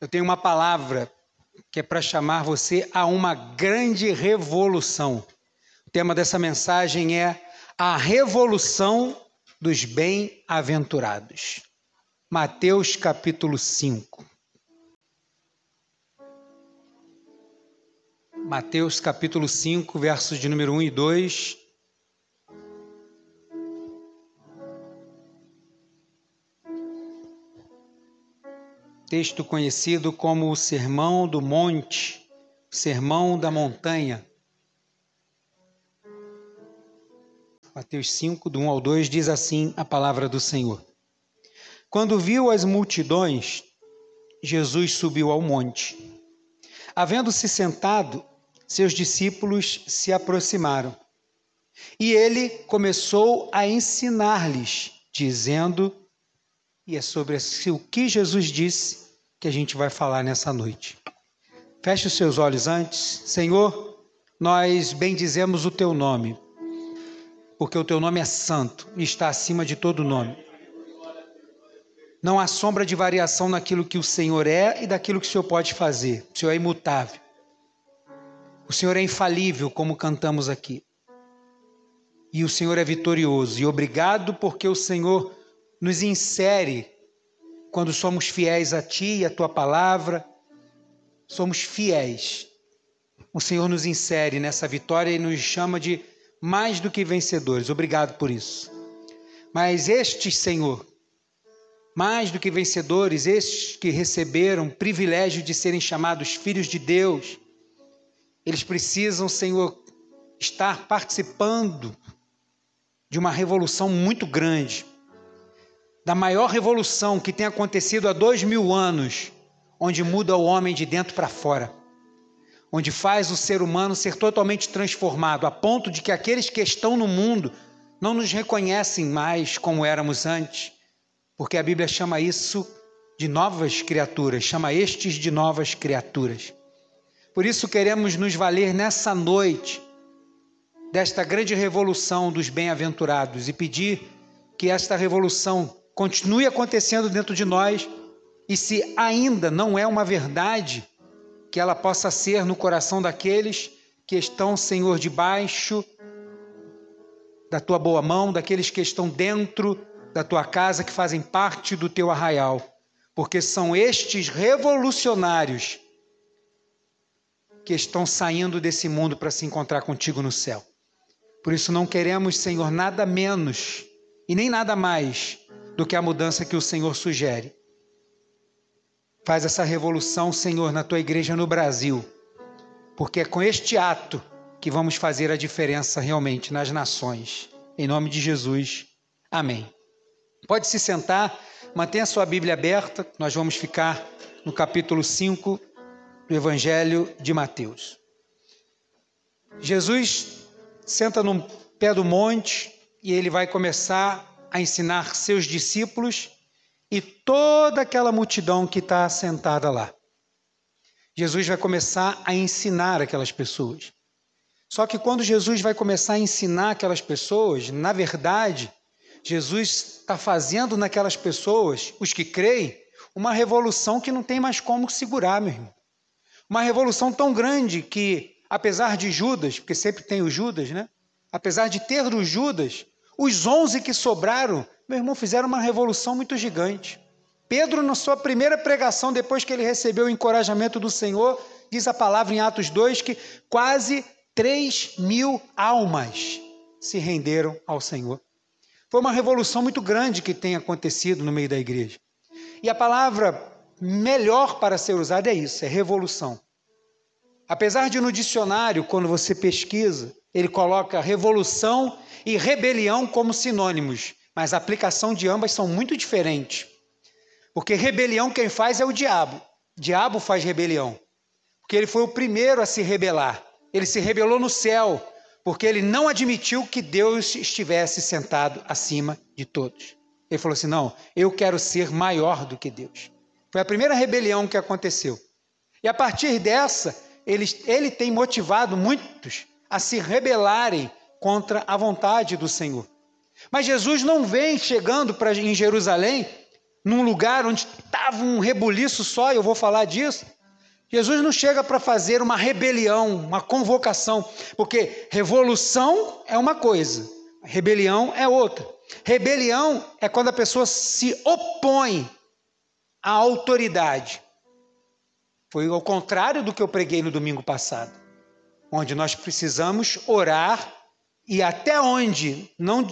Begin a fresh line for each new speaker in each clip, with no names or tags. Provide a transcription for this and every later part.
eu tenho uma palavra que é para chamar você a uma grande revolução. O tema dessa mensagem é a revolução dos bem-aventurados. Mateus capítulo 5. Mateus capítulo 5, versos de número 1 e 2. Texto conhecido como o Sermão do Monte, Sermão da Montanha. Mateus 5, do 1 ao 2, diz assim a palavra do Senhor. Quando viu as multidões, Jesus subiu ao monte. Havendo-se sentado, seus discípulos se aproximaram. E ele começou a ensinar-lhes, dizendo: E é sobre o que Jesus disse que a gente vai falar nessa noite. Feche os seus olhos antes. Senhor, nós bendizemos o teu nome porque o teu nome é santo e está acima de todo nome. Não há sombra de variação naquilo que o Senhor é e daquilo que o Senhor pode fazer. O Senhor é imutável. O Senhor é infalível, como cantamos aqui. E o Senhor é vitorioso. E obrigado porque o Senhor nos insere quando somos fiéis a Ti e a Tua palavra. Somos fiéis. O Senhor nos insere nessa vitória e nos chama de mais do que vencedores. Obrigado por isso. Mas estes, Senhor, mais do que vencedores, estes que receberam o privilégio de serem chamados filhos de Deus, eles precisam, Senhor, estar participando de uma revolução muito grande, da maior revolução que tem acontecido há dois mil anos, onde muda o homem de dentro para fora onde faz o ser humano ser totalmente transformado, a ponto de que aqueles que estão no mundo não nos reconhecem mais como éramos antes, porque a Bíblia chama isso de novas criaturas, chama estes de novas criaturas. Por isso queremos nos valer nessa noite desta grande revolução dos bem-aventurados e pedir que esta revolução continue acontecendo dentro de nós e se ainda não é uma verdade, que ela possa ser no coração daqueles que estão, Senhor, debaixo da tua boa mão, daqueles que estão dentro da tua casa, que fazem parte do teu arraial, porque são estes revolucionários que estão saindo desse mundo para se encontrar contigo no céu. Por isso não queremos, Senhor, nada menos e nem nada mais do que a mudança que o Senhor sugere. Faz essa revolução, Senhor, na tua igreja no Brasil, porque é com este ato que vamos fazer a diferença realmente nas nações. Em nome de Jesus, amém. Pode se sentar, mantenha sua Bíblia aberta, nós vamos ficar no capítulo 5 do Evangelho de Mateus. Jesus senta no pé do monte e ele vai começar a ensinar seus discípulos e toda aquela multidão que está sentada lá. Jesus vai começar a ensinar aquelas pessoas. Só que quando Jesus vai começar a ensinar aquelas pessoas, na verdade, Jesus está fazendo naquelas pessoas, os que creem, uma revolução que não tem mais como segurar, meu irmão. Uma revolução tão grande que, apesar de Judas, porque sempre tem o Judas, né? Apesar de ter o Judas, os onze que sobraram meu irmão, fizeram uma revolução muito gigante. Pedro, na sua primeira pregação, depois que ele recebeu o encorajamento do Senhor, diz a palavra em Atos 2 que quase 3 mil almas se renderam ao Senhor. Foi uma revolução muito grande que tem acontecido no meio da igreja. E a palavra melhor para ser usada é isso, é revolução. Apesar de no dicionário, quando você pesquisa, ele coloca revolução e rebelião como sinônimos mas a aplicação de ambas são muito diferentes. Porque rebelião quem faz é o diabo. Diabo faz rebelião. Porque ele foi o primeiro a se rebelar. Ele se rebelou no céu, porque ele não admitiu que Deus estivesse sentado acima de todos. Ele falou assim: não, eu quero ser maior do que Deus. Foi a primeira rebelião que aconteceu. E a partir dessa, ele, ele tem motivado muitos a se rebelarem contra a vontade do Senhor. Mas Jesus não vem chegando pra, em Jerusalém num lugar onde estava um rebuliço só, e eu vou falar disso. Jesus não chega para fazer uma rebelião, uma convocação, porque revolução é uma coisa, rebelião é outra. Rebelião é quando a pessoa se opõe à autoridade. Foi ao contrário do que eu preguei no domingo passado, onde nós precisamos orar e até onde não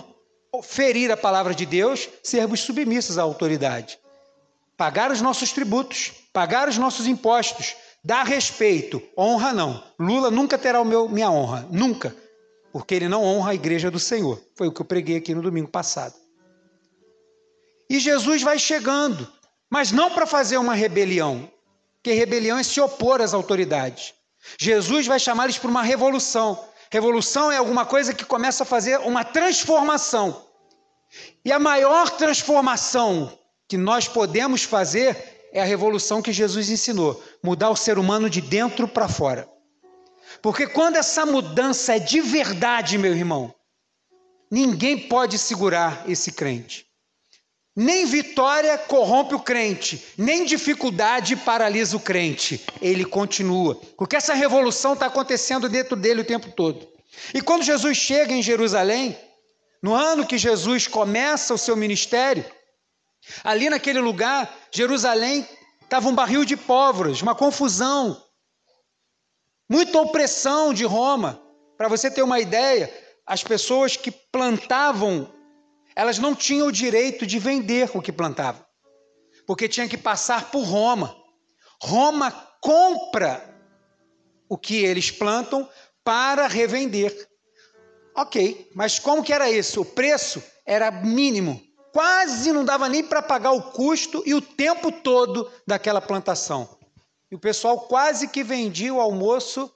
ferir a palavra de Deus, sermos submissos à autoridade. Pagar os nossos tributos, pagar os nossos impostos, dar respeito, honra não. Lula nunca terá o meu, minha honra, nunca, porque ele não honra a igreja do Senhor. Foi o que eu preguei aqui no domingo passado. E Jesus vai chegando, mas não para fazer uma rebelião, porque rebelião é se opor às autoridades. Jesus vai chamar eles para uma revolução. Revolução é alguma coisa que começa a fazer uma transformação. E a maior transformação que nós podemos fazer é a revolução que Jesus ensinou: mudar o ser humano de dentro para fora. Porque quando essa mudança é de verdade, meu irmão, ninguém pode segurar esse crente. Nem vitória corrompe o crente, nem dificuldade paralisa o crente. Ele continua, porque essa revolução está acontecendo dentro dele o tempo todo. E quando Jesus chega em Jerusalém, no ano que Jesus começa o seu ministério, ali naquele lugar, Jerusalém estava um barril de pólvora, uma confusão, muita opressão de Roma. Para você ter uma ideia, as pessoas que plantavam, elas não tinham o direito de vender o que plantavam, porque tinha que passar por Roma. Roma compra o que eles plantam para revender. Ok, mas como que era isso? O preço era mínimo, quase não dava nem para pagar o custo e o tempo todo daquela plantação. E o pessoal quase que vendia o almoço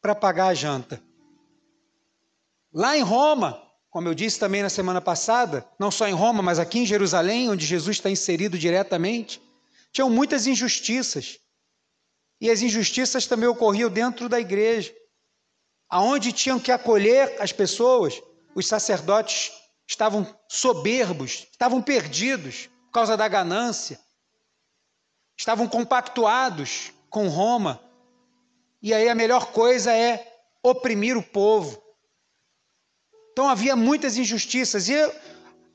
para pagar a janta. Lá em Roma, como eu disse também na semana passada, não só em Roma, mas aqui em Jerusalém, onde Jesus está inserido diretamente, tinham muitas injustiças. E as injustiças também ocorriam dentro da igreja aonde tinham que acolher as pessoas, os sacerdotes estavam soberbos, estavam perdidos por causa da ganância, estavam compactuados com Roma. E aí a melhor coisa é oprimir o povo. Então havia muitas injustiças e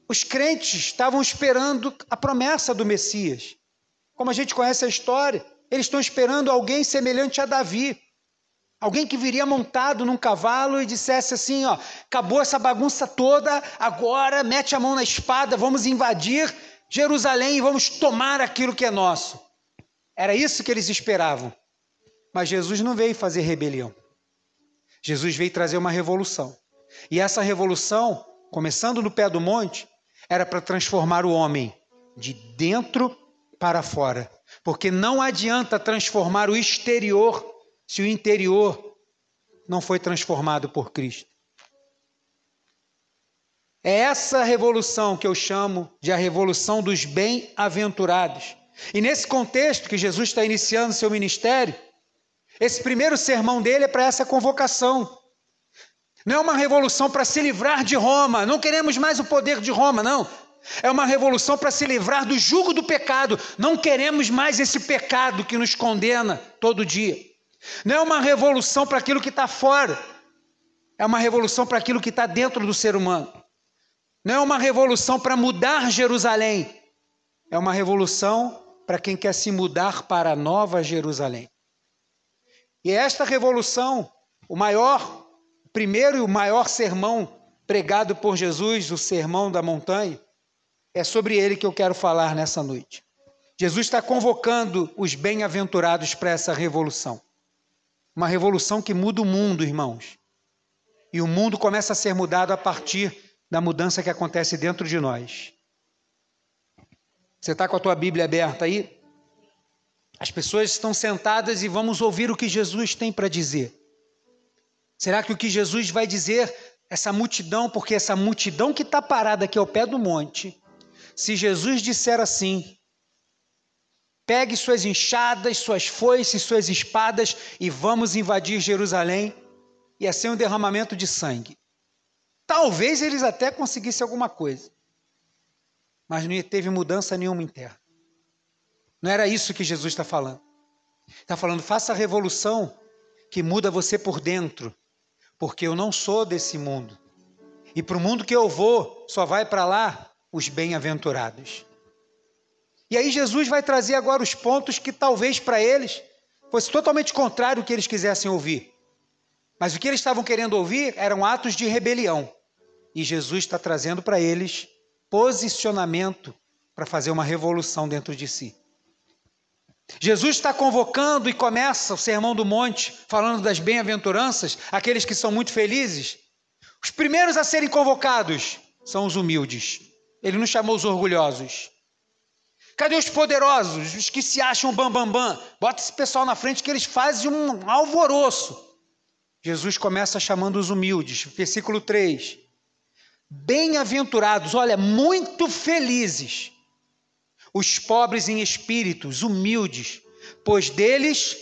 os crentes estavam esperando a promessa do Messias. Como a gente conhece a história, eles estão esperando alguém semelhante a Davi. Alguém que viria montado num cavalo e dissesse assim: ó, acabou essa bagunça toda, agora mete a mão na espada, vamos invadir Jerusalém e vamos tomar aquilo que é nosso. Era isso que eles esperavam. Mas Jesus não veio fazer rebelião. Jesus veio trazer uma revolução. E essa revolução, começando no pé do monte, era para transformar o homem de dentro para fora. Porque não adianta transformar o exterior se o interior não foi transformado por Cristo. É essa revolução que eu chamo de a revolução dos bem-aventurados. E nesse contexto que Jesus está iniciando seu ministério, esse primeiro sermão dele é para essa convocação. Não é uma revolução para se livrar de Roma, não queremos mais o poder de Roma, não. É uma revolução para se livrar do jugo do pecado, não queremos mais esse pecado que nos condena todo dia. Não é uma revolução para aquilo que está fora, é uma revolução para aquilo que está dentro do ser humano. Não é uma revolução para mudar Jerusalém, é uma revolução para quem quer se mudar para a nova Jerusalém. E esta revolução, o maior, primeiro e o maior sermão pregado por Jesus, o Sermão da Montanha, é sobre ele que eu quero falar nessa noite. Jesus está convocando os bem-aventurados para essa revolução. Uma revolução que muda o mundo, irmãos. E o mundo começa a ser mudado a partir da mudança que acontece dentro de nós. Você está com a tua Bíblia aberta aí? As pessoas estão sentadas e vamos ouvir o que Jesus tem para dizer. Será que o que Jesus vai dizer, essa multidão, porque essa multidão que está parada aqui ao pé do monte, se Jesus disser assim, Pegue suas enxadas, suas foices, suas espadas e vamos invadir Jerusalém. Ia ser um derramamento de sangue. Talvez eles até conseguissem alguma coisa. mas não teve mudança nenhuma interna. Não era isso que Jesus está falando. Está falando, faça a revolução que muda você por dentro, porque eu não sou desse mundo. E para o mundo que eu vou, só vai para lá os bem-aventurados. E aí Jesus vai trazer agora os pontos que talvez para eles fosse totalmente contrário ao que eles quisessem ouvir. Mas o que eles estavam querendo ouvir eram atos de rebelião. E Jesus está trazendo para eles posicionamento para fazer uma revolução dentro de si. Jesus está convocando e começa o Sermão do Monte, falando das bem-aventuranças, aqueles que são muito felizes. Os primeiros a serem convocados são os humildes. Ele não chamou os orgulhosos. Cadê os poderosos, os que se acham bambambam? Bam, bam? Bota esse pessoal na frente que eles fazem um alvoroço. Jesus começa chamando os humildes, versículo 3. Bem-aventurados, olha, muito felizes, os pobres em espíritos, humildes, pois deles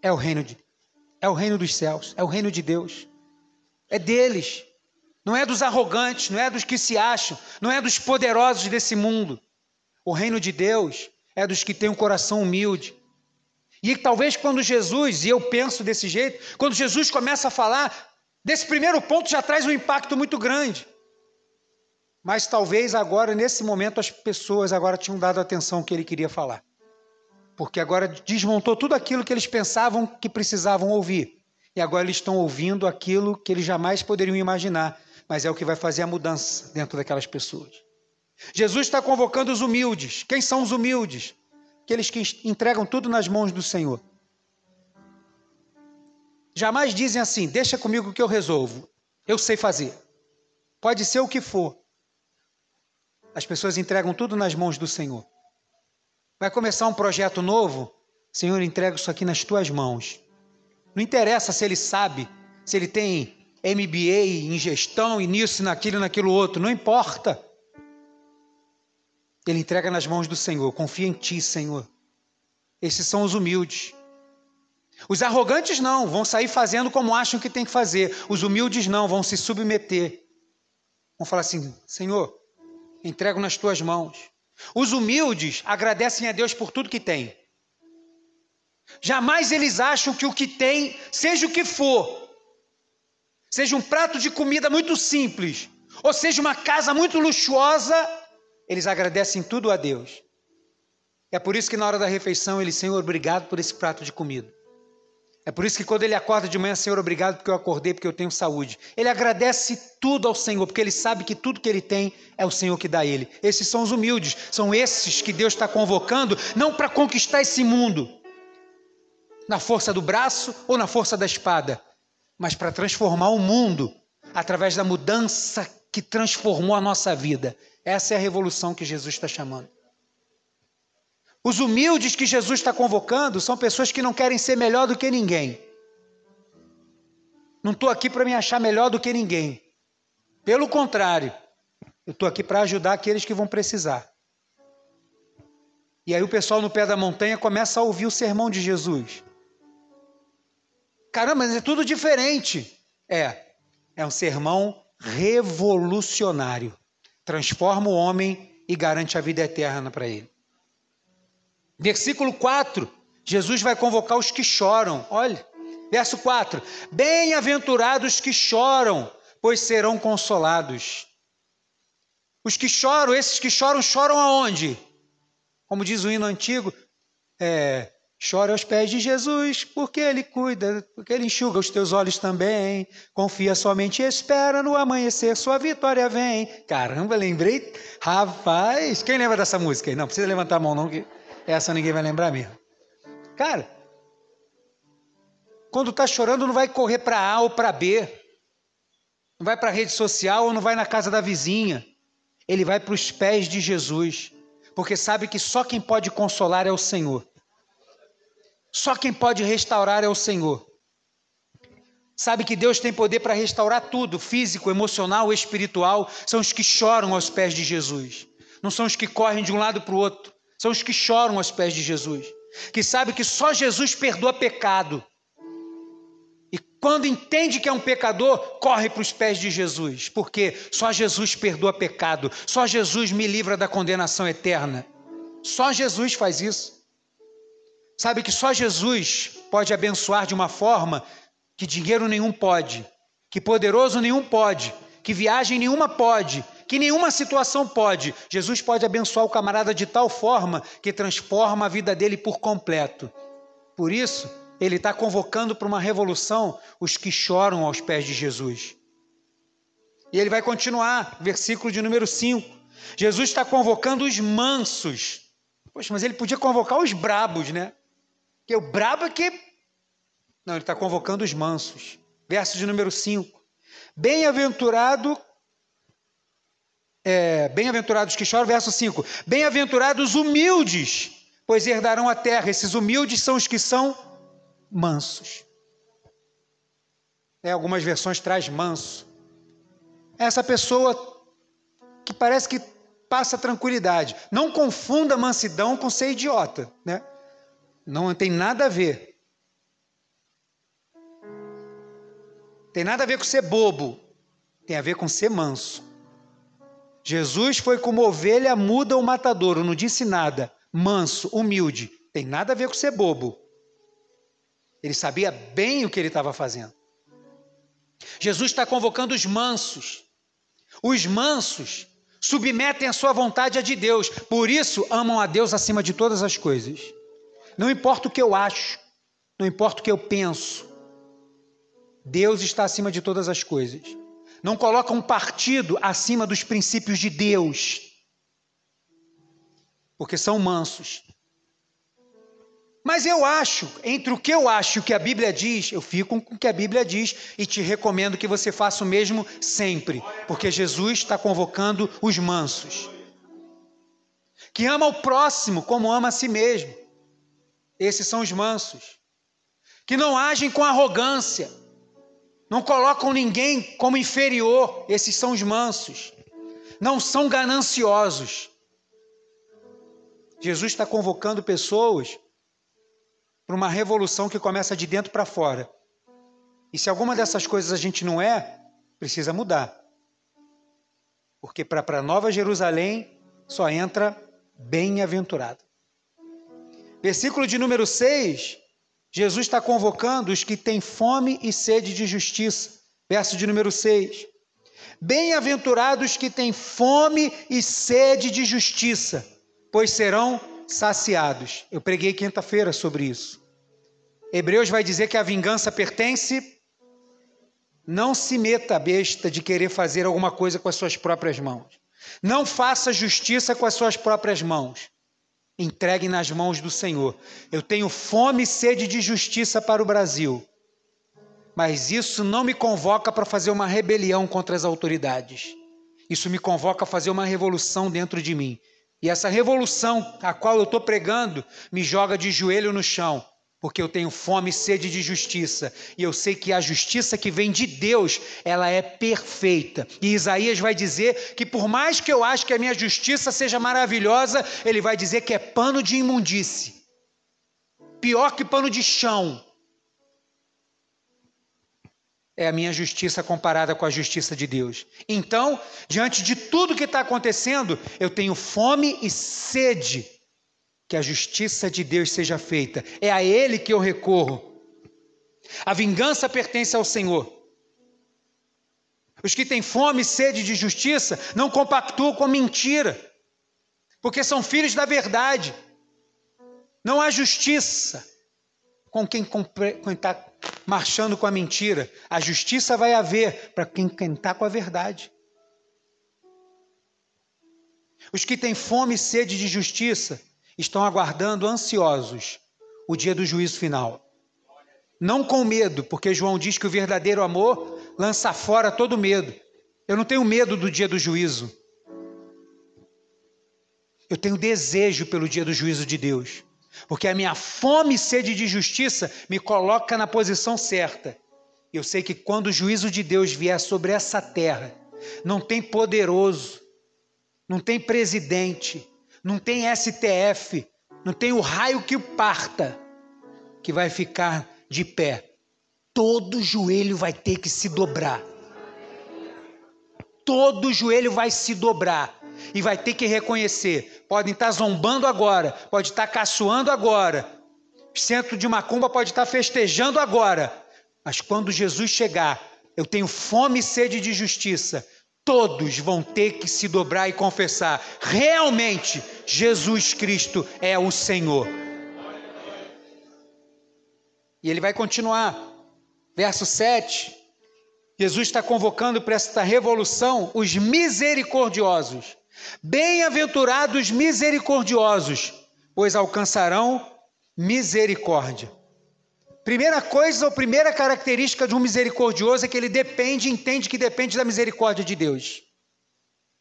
é o reino de é o reino dos céus, é o reino de Deus. É deles. Não é dos arrogantes, não é dos que se acham, não é dos poderosos desse mundo. O reino de Deus é dos que têm um coração humilde. E talvez quando Jesus, e eu penso desse jeito, quando Jesus começa a falar, desse primeiro ponto já traz um impacto muito grande. Mas talvez agora, nesse momento, as pessoas agora tinham dado atenção que ele queria falar. Porque agora desmontou tudo aquilo que eles pensavam que precisavam ouvir. E agora eles estão ouvindo aquilo que eles jamais poderiam imaginar, mas é o que vai fazer a mudança dentro daquelas pessoas. Jesus está convocando os humildes. Quem são os humildes? Aqueles que entregam tudo nas mãos do Senhor. Jamais dizem assim: deixa comigo que eu resolvo. Eu sei fazer. Pode ser o que for. As pessoas entregam tudo nas mãos do Senhor. Vai começar um projeto novo? Senhor, entrega isso aqui nas tuas mãos. Não interessa se ele sabe, se ele tem MBA em gestão, e nisso, naquilo, naquilo outro. Não importa. Ele entrega nas mãos do Senhor. Confia em ti, Senhor. Esses são os humildes. Os arrogantes não, vão sair fazendo como acham que tem que fazer. Os humildes não, vão se submeter. Vão falar assim: Senhor, entrego nas tuas mãos. Os humildes agradecem a Deus por tudo que têm. Jamais eles acham que o que tem, seja o que for, seja um prato de comida muito simples, ou seja uma casa muito luxuosa, eles agradecem tudo a Deus. É por isso que na hora da refeição ele, Senhor, obrigado por esse prato de comida. É por isso que quando ele acorda de manhã, Senhor, obrigado porque eu acordei, porque eu tenho saúde. Ele agradece tudo ao Senhor, porque ele sabe que tudo que ele tem é o Senhor que dá a ele. Esses são os humildes, são esses que Deus está convocando, não para conquistar esse mundo, na força do braço ou na força da espada, mas para transformar o mundo através da mudança que transformou a nossa vida. Essa é a revolução que Jesus está chamando. Os humildes que Jesus está convocando são pessoas que não querem ser melhor do que ninguém. Não estou aqui para me achar melhor do que ninguém. Pelo contrário, eu estou aqui para ajudar aqueles que vão precisar. E aí o pessoal no pé da montanha começa a ouvir o sermão de Jesus. Caramba, mas é tudo diferente. É, é um sermão revolucionário. Transforma o homem e garante a vida eterna para ele. Versículo 4, Jesus vai convocar os que choram. Olha, verso 4: Bem-aventurados que choram, pois serão consolados. Os que choram, esses que choram, choram aonde? Como diz o hino antigo, é, Chora aos pés de Jesus, porque Ele cuida, porque Ele enxuga os teus olhos também. Confia somente e espera, no amanhecer sua vitória vem. Caramba, lembrei. Rapaz, quem lembra dessa música aí? Não precisa levantar a mão, não, que essa ninguém vai lembrar mesmo. Cara, quando está chorando, não vai correr para A ou para B. Não vai para a rede social ou não vai na casa da vizinha. Ele vai para os pés de Jesus, porque sabe que só quem pode consolar é o Senhor. Só quem pode restaurar é o Senhor. Sabe que Deus tem poder para restaurar tudo, físico, emocional, espiritual. São os que choram aos pés de Jesus. Não são os que correm de um lado para o outro. São os que choram aos pés de Jesus, que sabe que só Jesus perdoa pecado. E quando entende que é um pecador, corre para os pés de Jesus, porque só Jesus perdoa pecado, só Jesus me livra da condenação eterna. Só Jesus faz isso. Sabe que só Jesus pode abençoar de uma forma que dinheiro nenhum pode, que poderoso nenhum pode, que viagem nenhuma pode, que nenhuma situação pode. Jesus pode abençoar o camarada de tal forma que transforma a vida dele por completo. Por isso, ele está convocando para uma revolução os que choram aos pés de Jesus. E ele vai continuar, versículo de número 5. Jesus está convocando os mansos. Poxa, mas ele podia convocar os brabos, né? Porque o brabo é que. Não, ele está convocando os mansos. Verso de número 5. Bem-aventurado. É, Bem-aventurados que choram, verso 5. Bem-aventurados humildes, pois herdarão a terra. Esses humildes são os que são mansos. É, algumas versões traz manso. Essa pessoa que parece que passa tranquilidade. Não confunda mansidão com ser idiota, né? Não tem nada a ver. Tem nada a ver com ser bobo. Tem a ver com ser manso. Jesus foi como ovelha muda ou matadouro, não disse nada. Manso, humilde. Tem nada a ver com ser bobo. Ele sabia bem o que ele estava fazendo. Jesus está convocando os mansos. Os mansos submetem a sua vontade a de Deus, por isso amam a Deus acima de todas as coisas. Não importa o que eu acho, não importa o que eu penso, Deus está acima de todas as coisas. Não coloca um partido acima dos princípios de Deus, porque são mansos. Mas eu acho, entre o que eu acho e o que a Bíblia diz, eu fico com o que a Bíblia diz e te recomendo que você faça o mesmo sempre, porque Jesus está convocando os mansos, que ama o próximo como ama a si mesmo. Esses são os mansos, que não agem com arrogância, não colocam ninguém como inferior. Esses são os mansos, não são gananciosos. Jesus está convocando pessoas para uma revolução que começa de dentro para fora. E se alguma dessas coisas a gente não é, precisa mudar. Porque para Nova Jerusalém só entra bem-aventurado. Versículo de número 6, Jesus está convocando os que têm fome e sede de justiça. Verso de número 6. Bem-aventurados que têm fome e sede de justiça, pois serão saciados. Eu preguei quinta-feira sobre isso. Hebreus vai dizer que a vingança pertence. Não se meta a besta de querer fazer alguma coisa com as suas próprias mãos. Não faça justiça com as suas próprias mãos. Entregue nas mãos do Senhor. Eu tenho fome e sede de justiça para o Brasil. Mas isso não me convoca para fazer uma rebelião contra as autoridades. Isso me convoca a fazer uma revolução dentro de mim. E essa revolução a qual eu estou pregando me joga de joelho no chão, porque eu tenho fome e sede de justiça, e eu sei que a justiça que vem de Deus, ela é perfeita. E Isaías vai dizer que por mais que eu ache que a minha justiça seja maravilhosa, ele vai dizer que é pano de imundície. Pior que pano de chão é a minha justiça comparada com a justiça de Deus. Então, diante de tudo que está acontecendo, eu tenho fome e sede que a justiça de Deus seja feita. É a Ele que eu recorro. A vingança pertence ao Senhor. Os que têm fome e sede de justiça não compactuam com mentira, porque são filhos da verdade. Não há justiça com quem está marchando com a mentira. A justiça vai haver para quem está com a verdade. Os que têm fome e sede de justiça estão aguardando ansiosos o dia do juízo final. Não com medo, porque João diz que o verdadeiro amor lança fora todo medo. Eu não tenho medo do dia do juízo. Eu tenho desejo pelo dia do juízo de Deus. Porque a minha fome e sede de justiça me coloca na posição certa. Eu sei que quando o juízo de Deus vier sobre essa terra, não tem poderoso, não tem presidente, não tem STF, não tem o raio que parta que vai ficar de pé. todo joelho vai ter que se dobrar. Todo joelho vai se dobrar e vai ter que reconhecer. Podem estar zombando agora, pode estar caçoando agora, centro de macumba pode estar festejando agora, mas quando Jesus chegar, eu tenho fome e sede de justiça. Todos vão ter que se dobrar e confessar: realmente Jesus Cristo é o Senhor. E ele vai continuar. Verso 7. Jesus está convocando para esta revolução os misericordiosos. Bem-aventurados misericordiosos, pois alcançarão misericórdia. Primeira coisa, ou primeira característica de um misericordioso é que ele depende, entende que depende da misericórdia de Deus.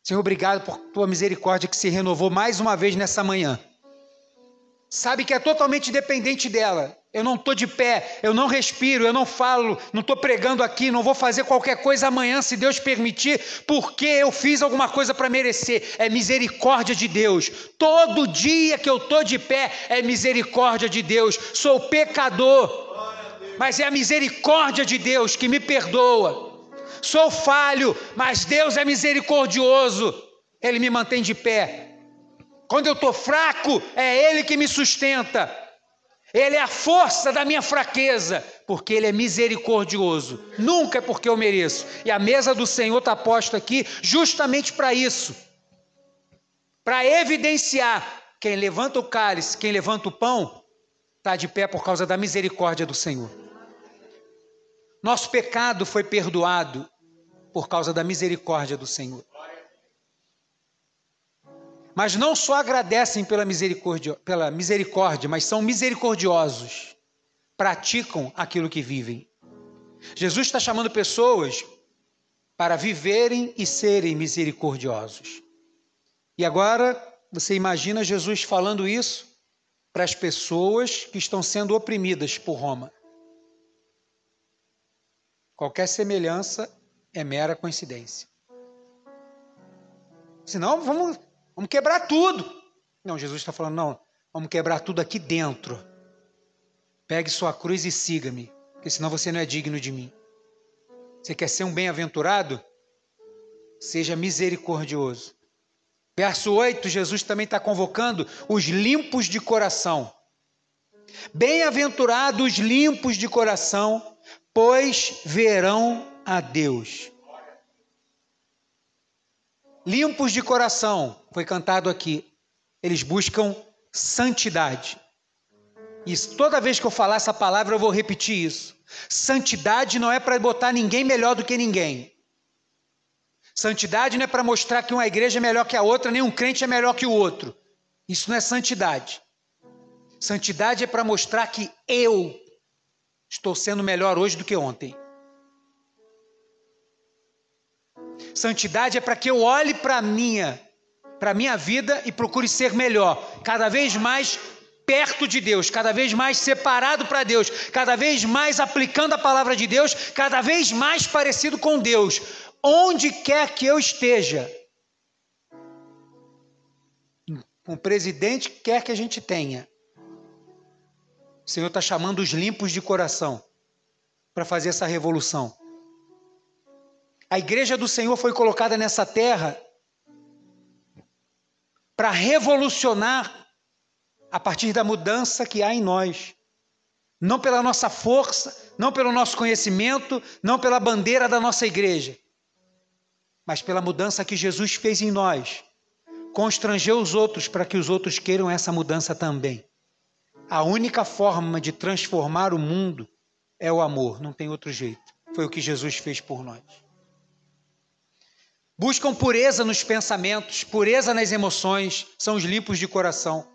Senhor, obrigado por tua misericórdia que se renovou mais uma vez nessa manhã. Sabe que é totalmente dependente dela. Eu não estou de pé, eu não respiro, eu não falo, não estou pregando aqui, não vou fazer qualquer coisa amanhã, se Deus permitir, porque eu fiz alguma coisa para merecer. É misericórdia de Deus. Todo dia que eu estou de pé é misericórdia de Deus. Sou pecador, mas é a misericórdia de Deus que me perdoa. Sou falho, mas Deus é misericordioso. Ele me mantém de pé. Quando eu estou fraco, é Ele que me sustenta. Ele é a força da minha fraqueza, porque Ele é misericordioso. Nunca é porque eu mereço. E a mesa do Senhor está posta aqui justamente para isso para evidenciar quem levanta o cálice, quem levanta o pão, está de pé por causa da misericórdia do Senhor. Nosso pecado foi perdoado por causa da misericórdia do Senhor mas não só agradecem pela misericórdia, pela misericórdia, mas são misericordiosos, praticam aquilo que vivem. Jesus está chamando pessoas para viverem e serem misericordiosos. E agora você imagina Jesus falando isso para as pessoas que estão sendo oprimidas por Roma. Qualquer semelhança é mera coincidência. Senão, vamos Vamos quebrar tudo. Não, Jesus está falando, não, vamos quebrar tudo aqui dentro. Pegue sua cruz e siga-me, porque senão você não é digno de mim. Você quer ser um bem-aventurado? Seja misericordioso. Verso 8, Jesus também está convocando os limpos de coração. Bem-aventurados limpos de coração, pois verão a Deus. Limpos de coração, foi cantado aqui. Eles buscam santidade. E toda vez que eu falar essa palavra, eu vou repetir isso. Santidade não é para botar ninguém melhor do que ninguém. Santidade não é para mostrar que uma igreja é melhor que a outra, nem um crente é melhor que o outro. Isso não é santidade. Santidade é para mostrar que eu estou sendo melhor hoje do que ontem. Santidade é para que eu olhe para minha, para minha vida e procure ser melhor, cada vez mais perto de Deus, cada vez mais separado para Deus, cada vez mais aplicando a palavra de Deus, cada vez mais parecido com Deus, onde quer que eu esteja. O presidente que quer que a gente tenha. O Senhor está chamando os limpos de coração para fazer essa revolução. A igreja do Senhor foi colocada nessa terra para revolucionar a partir da mudança que há em nós. Não pela nossa força, não pelo nosso conhecimento, não pela bandeira da nossa igreja, mas pela mudança que Jesus fez em nós. Constranger os outros para que os outros queiram essa mudança também. A única forma de transformar o mundo é o amor, não tem outro jeito. Foi o que Jesus fez por nós. Buscam pureza nos pensamentos, pureza nas emoções, são os limpos de coração.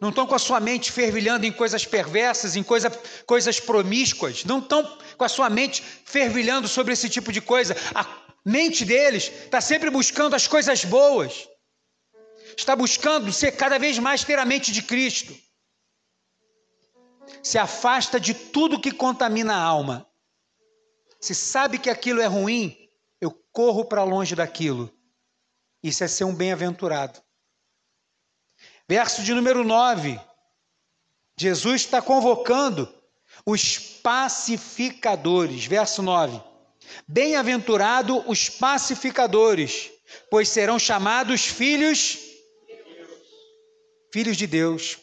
Não estão com a sua mente fervilhando em coisas perversas, em coisa, coisas promíscuas. Não estão com a sua mente fervilhando sobre esse tipo de coisa. A mente deles está sempre buscando as coisas boas. Está buscando ser cada vez mais ter a mente de Cristo. Se afasta de tudo que contamina a alma. Se sabe que aquilo é ruim, corro para longe daquilo. Isso é ser um bem-aventurado. Verso de número 9. Jesus está convocando os pacificadores. Verso 9. Bem-aventurado os pacificadores, pois serão chamados filhos filhos de Deus.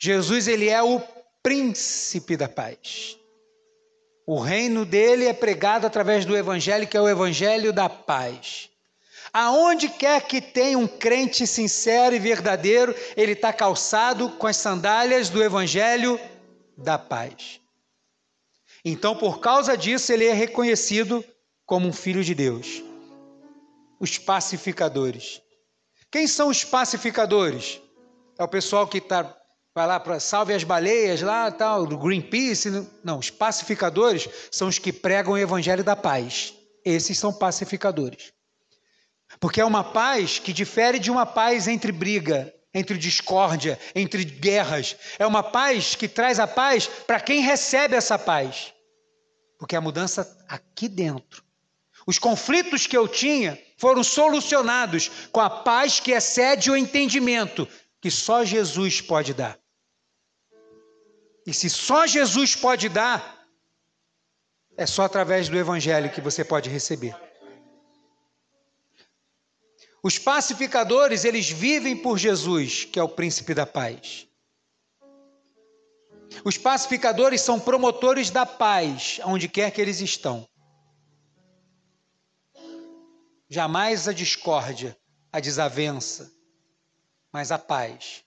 Jesus ele é o príncipe da paz. O reino dele é pregado através do evangelho, que é o evangelho da paz. Aonde quer que tenha um crente sincero e verdadeiro, ele está calçado com as sandálias do evangelho da paz. Então, por causa disso, ele é reconhecido como um filho de Deus. Os pacificadores. Quem são os pacificadores? É o pessoal que tá, vai lá para salve as baleias lá, tal, do Greenpeace. Não, os pacificadores são os que pregam o evangelho da paz. Esses são pacificadores. Porque é uma paz que difere de uma paz entre briga, entre discórdia, entre guerras. É uma paz que traz a paz para quem recebe essa paz. Porque a mudança aqui dentro. Os conflitos que eu tinha foram solucionados com a paz que excede o entendimento, que só Jesus pode dar. E se só Jesus pode dar, é só através do Evangelho que você pode receber. Os pacificadores, eles vivem por Jesus, que é o príncipe da paz. Os pacificadores são promotores da paz, onde quer que eles estão. Jamais a discórdia, a desavença, mas a paz.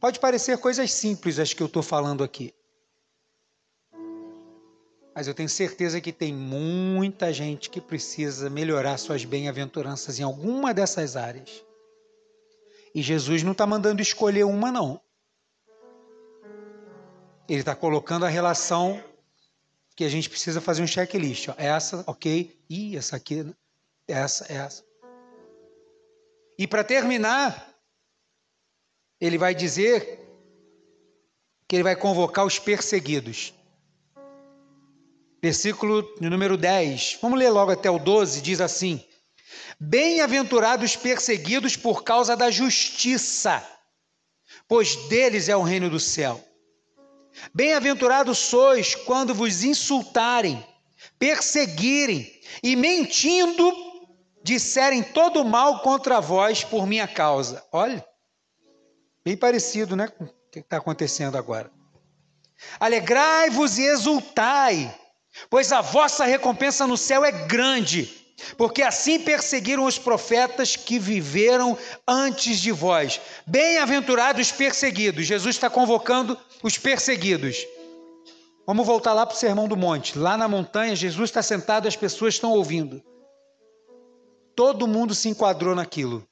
Pode parecer coisas simples as que eu estou falando aqui. Mas eu tenho certeza que tem muita gente que precisa melhorar suas bem-aventuranças em alguma dessas áreas. E Jesus não está mandando escolher uma, não. Ele está colocando a relação que a gente precisa fazer um checklist. Ó. Essa, ok. E essa aqui, essa, essa. E para terminar, ele vai dizer que ele vai convocar os perseguidos. Versículo número 10. Vamos ler logo até o 12, diz assim: Bem-aventurados perseguidos por causa da justiça, pois deles é o reino do céu. Bem-aventurados sois quando vos insultarem, perseguirem e mentindo disserem todo mal contra vós por minha causa. Olha, bem parecido, né, com o que está acontecendo agora. Alegrai-vos e exultai, pois a vossa recompensa no céu é grande, porque assim perseguiram os profetas que viveram antes de vós. Bem-aventurados os perseguidos. Jesus está convocando os perseguidos. Vamos voltar lá para o Sermão do Monte. Lá na montanha, Jesus está sentado, as pessoas estão ouvindo. Todo mundo se enquadrou naquilo.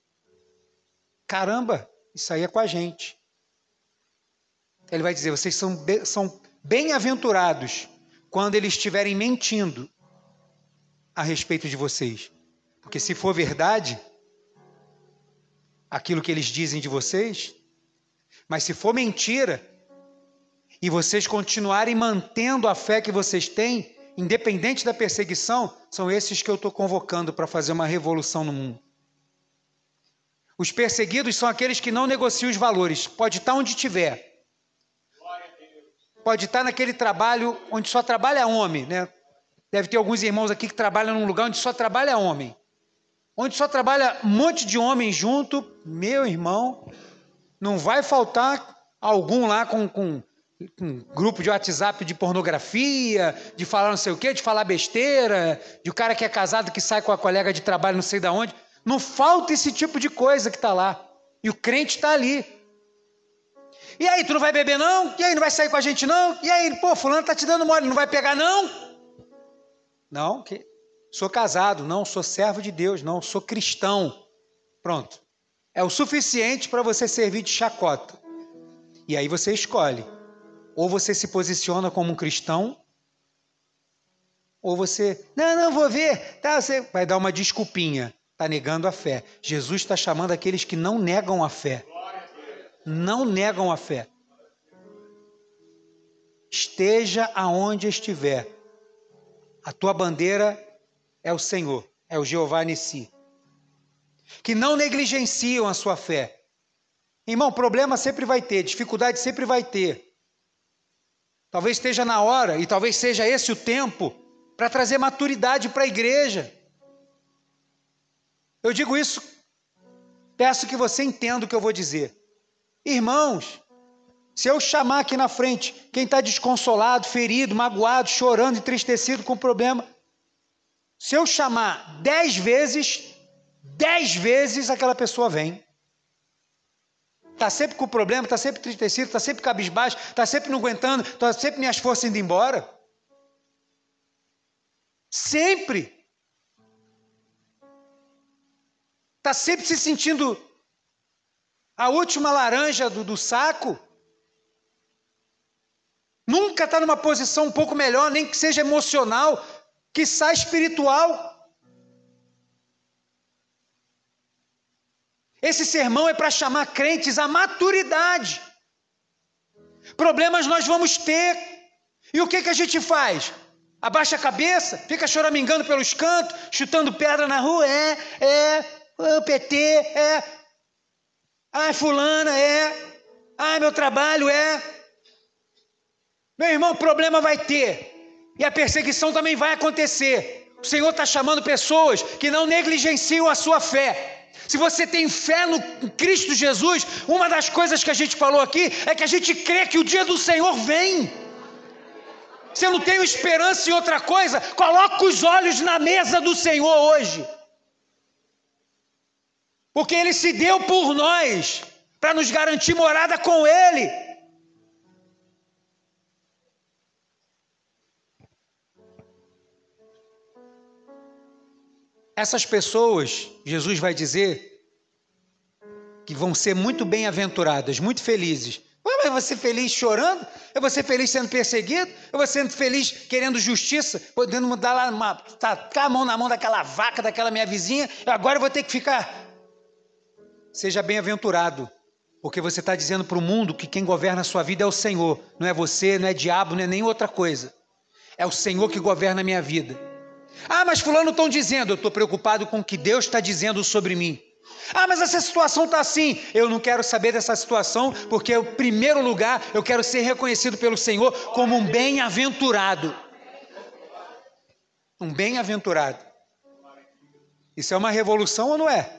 Caramba, aí é com a gente. Ele vai dizer: vocês são, são bem-aventurados quando eles estiverem mentindo a respeito de vocês. Porque se for verdade, aquilo que eles dizem de vocês, mas se for mentira, e vocês continuarem mantendo a fé que vocês têm, independente da perseguição, são esses que eu estou convocando para fazer uma revolução no mundo. Os perseguidos são aqueles que não negociam os valores, pode estar onde estiver. Pode estar naquele trabalho onde só trabalha homem, né? Deve ter alguns irmãos aqui que trabalham num lugar onde só trabalha homem. Onde só trabalha um monte de homem junto, meu irmão, não vai faltar algum lá com, com um grupo de WhatsApp de pornografia, de falar não sei o quê, de falar besteira, de o cara que é casado que sai com a colega de trabalho não sei de onde. Não falta esse tipo de coisa que está lá. E o crente está ali. E aí, tu não vai beber não? E aí, não vai sair com a gente não? E aí, pô, fulano está te dando mole, não vai pegar não? Não, que sou casado, não, sou servo de Deus, não, sou cristão. Pronto. É o suficiente para você servir de chacota. E aí você escolhe ou você se posiciona como um cristão, ou você, não, não, vou ver, tá, você vai dar uma desculpinha, está negando a fé. Jesus está chamando aqueles que não negam a fé. Não negam a fé. Esteja aonde estiver. A tua bandeira é o Senhor, é o Jeová Nissi. Que não negligenciam a sua fé. Irmão, problema sempre vai ter, dificuldade sempre vai ter. Talvez esteja na hora, e talvez seja esse o tempo, para trazer maturidade para a igreja. Eu digo isso, peço que você entenda o que eu vou dizer. Irmãos, se eu chamar aqui na frente quem está desconsolado, ferido, magoado, chorando, entristecido com problema, se eu chamar dez vezes, dez vezes aquela pessoa vem. Está sempre com problema, está sempre entristecido, está sempre cabisbaixo, está sempre não aguentando, está sempre minhas forças indo embora. Sempre. Está sempre se sentindo a última laranja do, do saco. Nunca está numa posição um pouco melhor, nem que seja emocional, que sai espiritual. Esse sermão é para chamar crentes à maturidade. Problemas nós vamos ter. E o que, que a gente faz? Abaixa a cabeça, fica choramingando pelos cantos, chutando pedra na rua. É, é, o PT, é. Ai, fulana, é. Ai, meu trabalho, é. Meu irmão, problema vai ter. E a perseguição também vai acontecer. O Senhor está chamando pessoas que não negligenciam a sua fé se você tem fé no Cristo Jesus, uma das coisas que a gente falou aqui é que a gente crê que o dia do Senhor vem. Se eu não tenho esperança em outra coisa, coloque os olhos na mesa do Senhor hoje. Porque Ele se deu por nós, para nos garantir morada com Ele. Essas pessoas, Jesus vai dizer, que vão ser muito bem-aventuradas, muito felizes. Mas você feliz chorando? Eu vou ser feliz sendo perseguido? Eu vou ser feliz querendo justiça? Podendo mudar lá, uma, tacar a mão na mão daquela vaca, daquela minha vizinha, agora eu vou ter que ficar. Seja bem-aventurado, porque você está dizendo para o mundo que quem governa a sua vida é o Senhor, não é você, não é diabo, não é nem outra coisa. É o Senhor que governa a minha vida. Ah, mas fulano estão dizendo, eu estou preocupado com o que Deus está dizendo sobre mim. Ah, mas essa situação está assim. Eu não quero saber dessa situação, porque, em primeiro lugar, eu quero ser reconhecido pelo Senhor como um bem-aventurado. Um bem-aventurado. Isso é uma revolução ou não é?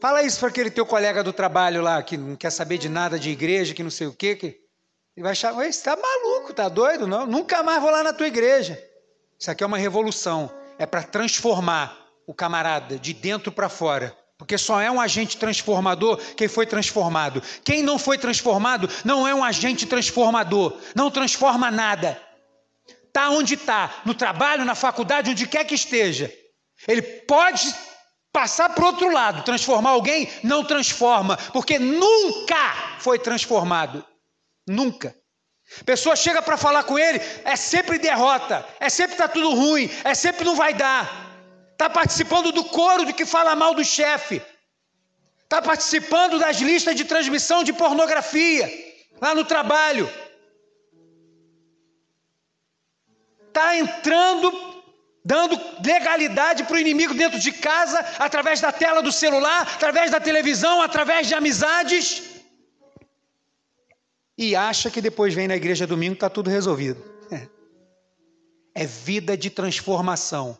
Fala isso para aquele teu colega do trabalho lá, que não quer saber de nada de igreja, que não sei o quê. Que... Ele vai achar, você está maluco, está doido? Não, nunca mais vou lá na tua igreja. Isso aqui é uma revolução, é para transformar o camarada de dentro para fora. Porque só é um agente transformador quem foi transformado. Quem não foi transformado não é um agente transformador, não transforma nada. Está onde está, no trabalho, na faculdade, onde quer que esteja. Ele pode passar para outro lado, transformar alguém, não transforma, porque nunca foi transformado. Nunca. Pessoa chega para falar com ele, é sempre derrota, é sempre está tudo ruim, é sempre não vai dar. Está participando do coro de que fala mal do chefe. Está participando das listas de transmissão de pornografia lá no trabalho. Está entrando, dando legalidade para o inimigo dentro de casa, através da tela do celular, através da televisão, através de amizades e acha que depois vem na igreja domingo está tudo resolvido. É vida de transformação.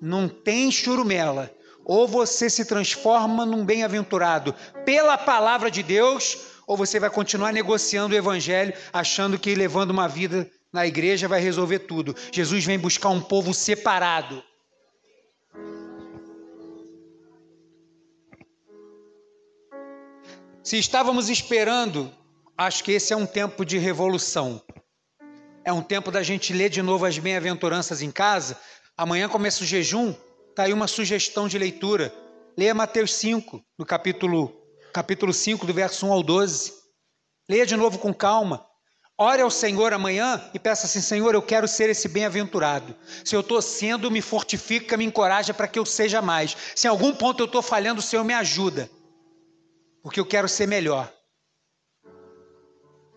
Não tem churumela. Ou você se transforma num bem-aventurado pela palavra de Deus, ou você vai continuar negociando o evangelho, achando que levando uma vida na igreja vai resolver tudo. Jesus vem buscar um povo separado. Se estávamos esperando acho que esse é um tempo de revolução. É um tempo da gente ler de novo as bem-aventuranças em casa. Amanhã começa o jejum, está aí uma sugestão de leitura. Leia Mateus 5, no capítulo, capítulo 5, do verso 1 ao 12. Leia de novo com calma. Ore ao Senhor amanhã e peça assim: Senhor, eu quero ser esse bem-aventurado. Se eu estou sendo, me fortifica, me encoraja para que eu seja mais. Se em algum ponto eu estou falhando, o Senhor me ajuda, porque eu quero ser melhor.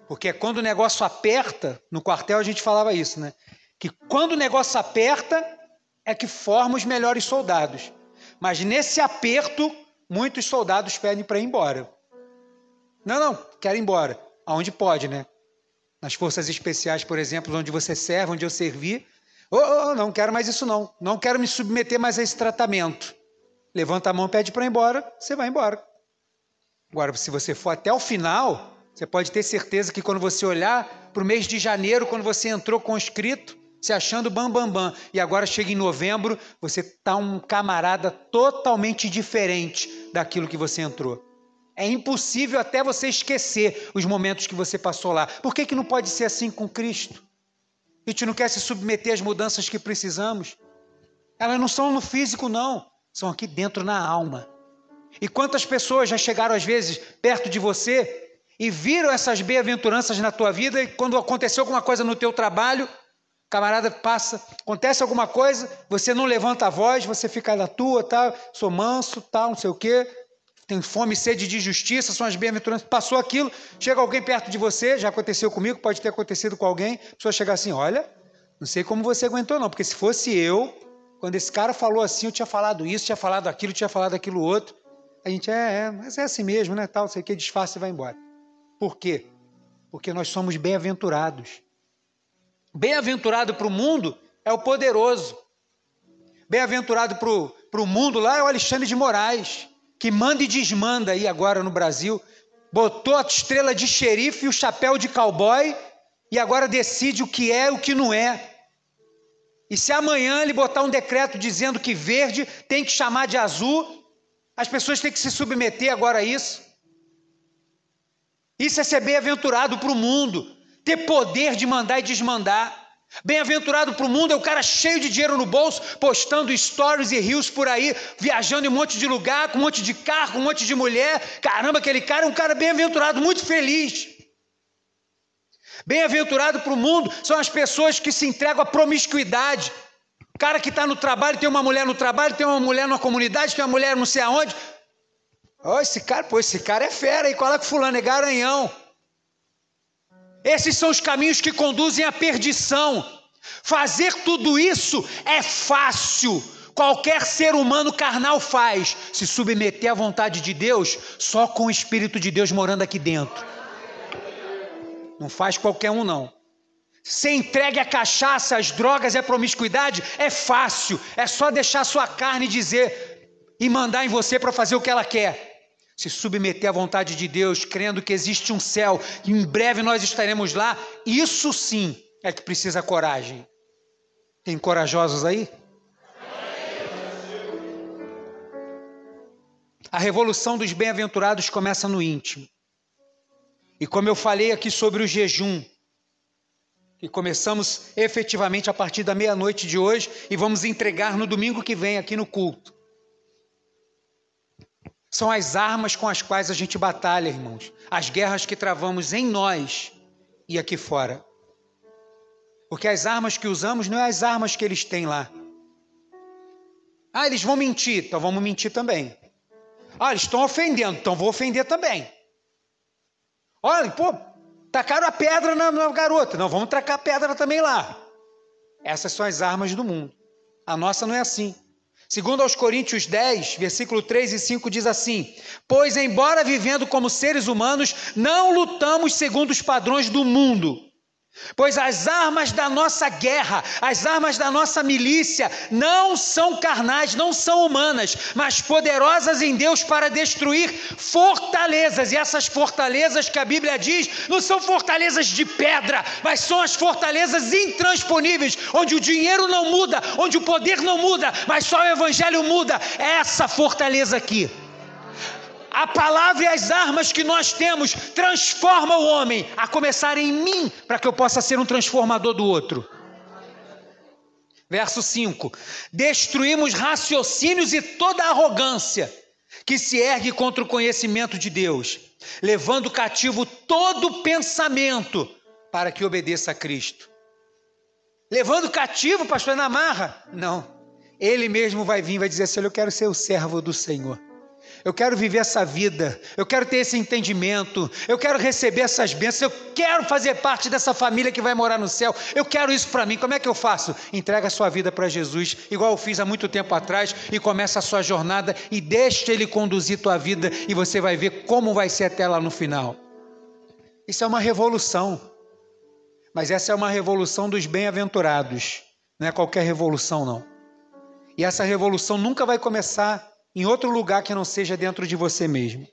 Porque quando o negócio aperta, no quartel a gente falava isso, né? Que quando o negócio aperta, é que forma os melhores soldados. Mas nesse aperto, muitos soldados pedem para ir embora. Não, não, quero ir embora. Aonde pode, né? Nas forças especiais, por exemplo, onde você serve, onde eu servi. Oh, oh, não quero mais isso não. Não quero me submeter mais a esse tratamento. Levanta a mão, pede para ir embora, você vai embora. Agora, se você for até o final, você pode ter certeza que quando você olhar para o mês de janeiro, quando você entrou conscrito, se achando bam, bam, bam, e agora chega em novembro, você está um camarada totalmente diferente daquilo que você entrou. É impossível até você esquecer os momentos que você passou lá. Por que, que não pode ser assim com Cristo? A gente não quer se submeter às mudanças que precisamos. Elas não são no físico, não. São aqui dentro na alma. E quantas pessoas já chegaram, às vezes, perto de você e viram essas bem-aventuranças na tua vida e quando aconteceu alguma coisa no teu trabalho, camarada passa, acontece alguma coisa, você não levanta a voz, você fica na tua, tá? Sou manso, tal, não sei o quê tem fome e sede de justiça, são as bem-aventuranças. Passou aquilo, chega alguém perto de você, já aconteceu comigo, pode ter acontecido com alguém, a pessoa chegar assim: olha, não sei como você aguentou, não, porque se fosse eu, quando esse cara falou assim, eu tinha falado isso, tinha falado aquilo, tinha falado aquilo outro. A gente é, é mas é assim mesmo, né? Tal, sei que, disfarça e vai embora. Por quê? Porque nós somos bem-aventurados. Bem-aventurado para o mundo é o poderoso. Bem-aventurado para o mundo lá é o Alexandre de Moraes que manda e desmanda aí agora no Brasil, botou a estrela de xerife e o chapéu de cowboy e agora decide o que é e o que não é. E se amanhã ele botar um decreto dizendo que verde tem que chamar de azul, as pessoas têm que se submeter agora a isso. Isso é ser bem-aventurado para o mundo, ter poder de mandar e desmandar. Bem-aventurado para o mundo é o cara cheio de dinheiro no bolso, postando stories e rios por aí, viajando em um monte de lugar, com um monte de carro, com um monte de mulher. Caramba, aquele cara é um cara bem-aventurado, muito feliz. Bem-aventurado para o mundo são as pessoas que se entregam à promiscuidade. O cara que está no trabalho, tem uma mulher no trabalho, tem uma mulher na comunidade, tem uma mulher não sei aonde. Oh, esse cara, pô, esse cara é fera, aí coloca fulano, é garanhão. Esses são os caminhos que conduzem à perdição. Fazer tudo isso é fácil. Qualquer ser humano carnal faz. Se submeter à vontade de Deus, só com o Espírito de Deus morando aqui dentro. Não faz qualquer um, não. Ser entregue à cachaça, às drogas e à promiscuidade é fácil. É só deixar sua carne dizer e mandar em você para fazer o que ela quer se submeter à vontade de Deus, crendo que existe um céu, e em breve nós estaremos lá, isso sim é que precisa coragem. Tem corajosos aí? A revolução dos bem-aventurados começa no íntimo. E como eu falei aqui sobre o jejum, que começamos efetivamente a partir da meia-noite de hoje e vamos entregar no domingo que vem aqui no culto. São as armas com as quais a gente batalha, irmãos. As guerras que travamos em nós e aqui fora. Porque as armas que usamos não é as armas que eles têm lá. Ah, eles vão mentir, então vamos mentir também. Ah, eles estão ofendendo, então vou ofender também. Olha, pô, tacaram a pedra na, na garota, não, vamos tacar a pedra também lá. Essas são as armas do mundo. A nossa não é assim. Segundo aos Coríntios 10, versículo 3 e 5 diz assim: Pois embora vivendo como seres humanos, não lutamos segundo os padrões do mundo, Pois as armas da nossa guerra, as armas da nossa milícia, não são carnais, não são humanas, mas poderosas em Deus para destruir fortalezas. E essas fortalezas que a Bíblia diz não são fortalezas de pedra, mas são as fortalezas intransponíveis, onde o dinheiro não muda, onde o poder não muda, mas só o Evangelho muda. É essa fortaleza aqui a palavra e as armas que nós temos transformam o homem, a começar em mim, para que eu possa ser um transformador do outro. Verso 5: Destruímos raciocínios e toda arrogância que se ergue contra o conhecimento de Deus, levando cativo todo pensamento para que obedeça a Cristo. Levando cativo, pastor, na marra? Não. Ele mesmo vai vir e vai dizer assim: Eu quero ser o servo do Senhor. Eu quero viver essa vida, eu quero ter esse entendimento, eu quero receber essas bênçãos, eu quero fazer parte dessa família que vai morar no céu, eu quero isso para mim. Como é que eu faço? Entrega a sua vida para Jesus, igual eu fiz há muito tempo atrás, e começa a sua jornada e deixa Ele conduzir tua vida, e você vai ver como vai ser até lá no final. Isso é uma revolução. Mas essa é uma revolução dos bem-aventurados, não é qualquer revolução, não. E essa revolução nunca vai começar em outro lugar que não seja dentro de você mesmo.